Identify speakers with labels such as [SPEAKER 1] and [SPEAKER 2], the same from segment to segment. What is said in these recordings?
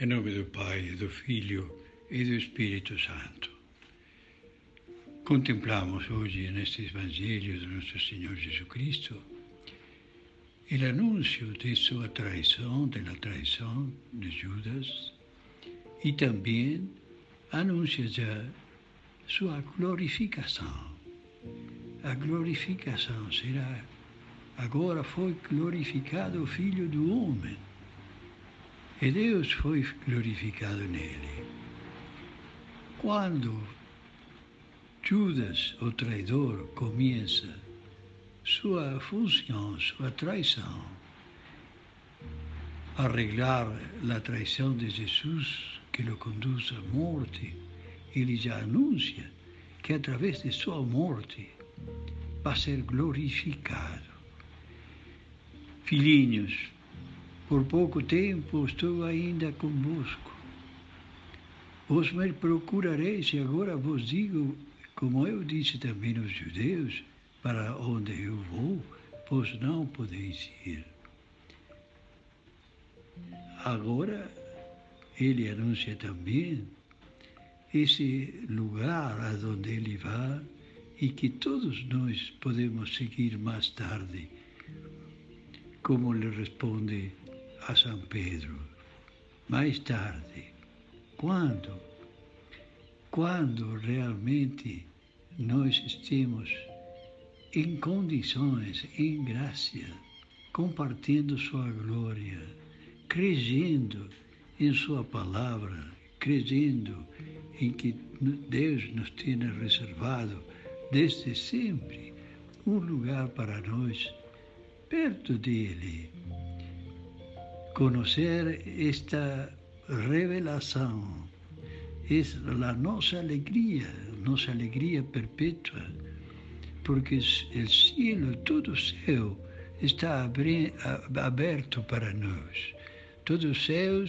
[SPEAKER 1] Em nome do Pai, do Filho e do Espírito Santo. Contemplamos hoje neste Evangelho do nosso Senhor Jesus Cristo o anúncio de sua traição, da traição de Judas, e também anuncia já sua glorificação. A glorificação será, agora foi glorificado o Filho do Homem e Deus foi glorificado nele. Quando Judas, o traidor, começa sua função, sua traição, arreglar a traição de Jesus que o conduz à morte, ele já anuncia que através de sua morte vai ser glorificado. Filhinhos, por pouco tempo estou ainda convosco. Vos me procurareis, e agora vos digo, como eu disse também aos judeus, para onde eu vou, vos não podeis ir. Agora, ele anuncia também esse lugar aonde ele vai e que todos nós podemos seguir mais tarde, como lhe responde a São Pedro. Mais tarde, quando, quando realmente nós estemos em condições, em graça, compartilhando sua glória, crescendo em sua palavra, crescendo em que Deus nos tem reservado desde sempre um lugar para nós perto dele Conhecer esta revelação é a nossa alegria, nossa alegria perpétua, porque o cielo, todo o céu, está aberto para nós. Todo o céu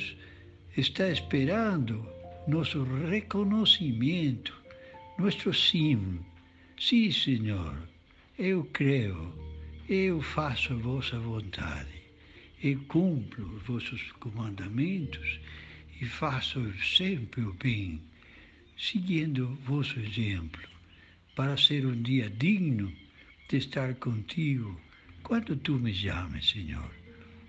[SPEAKER 1] está esperando nosso reconhecimento, nosso sim. Sim, Senhor, eu creio, eu faço a vossa vontade e cumpro os vossos comandamentos e faço sempre o bem, seguindo vosso exemplo, para ser um dia digno de estar contigo quando tu me chames, Senhor.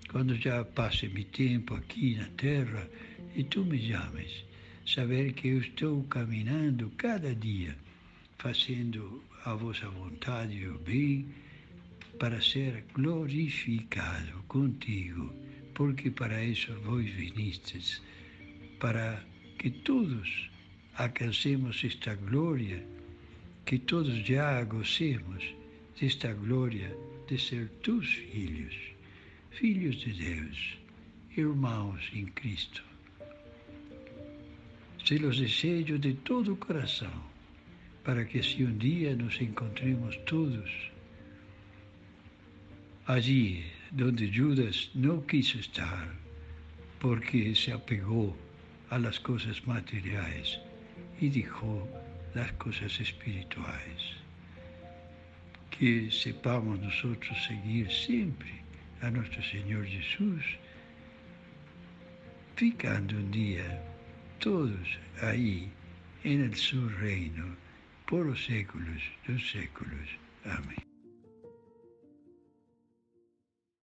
[SPEAKER 1] Quando já passe meu tempo aqui na terra e tu me chames, saber que eu estou caminhando cada dia, fazendo a vossa vontade e o bem, para ser glorificado contigo, porque para isso vós vinistes, para que todos alcancemos esta glória, que todos já gocemos desta glória de ser tus filhos, filhos de Deus, irmãos em Cristo. Se los desejo de todo o coração, para que se um dia nos encontremos todos allí donde Judas no quiso estar porque se apegó a las cosas materiales y dejó las cosas espirituales. Que sepamos nosotros seguir siempre a nuestro Señor Jesús, ficando un día todos ahí en el su reino por los séculos de los séculos. Amén.